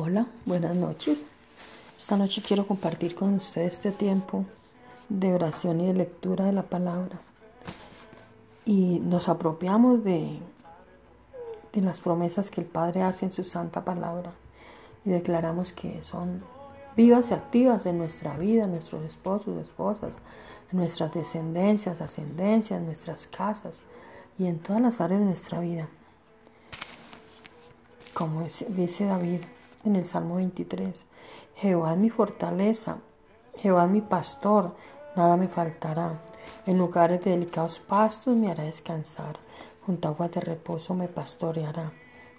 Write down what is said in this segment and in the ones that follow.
Hola, buenas noches. Esta noche quiero compartir con ustedes este tiempo de oración y de lectura de la palabra. Y nos apropiamos de, las promesas que el Padre hace en su santa palabra y declaramos que son vivas y activas en nuestra vida, nuestros esposos, esposas, nuestras descendencias, ascendencias, en nuestras casas y en todas las áreas de nuestra vida. Como dice David, en el Salmo 23. Jehová es mi fortaleza, Jehová es mi pastor, nada me faltará. En lugares de delicados pastos me hará descansar, junto a aguas de reposo me pastoreará.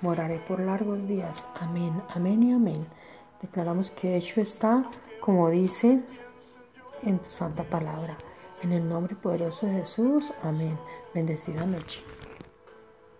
Moraré por largos días. Amén, amén y amén. Declaramos que hecho está, como dice en tu santa palabra. En el nombre poderoso de Jesús. Amén. Bendecida noche.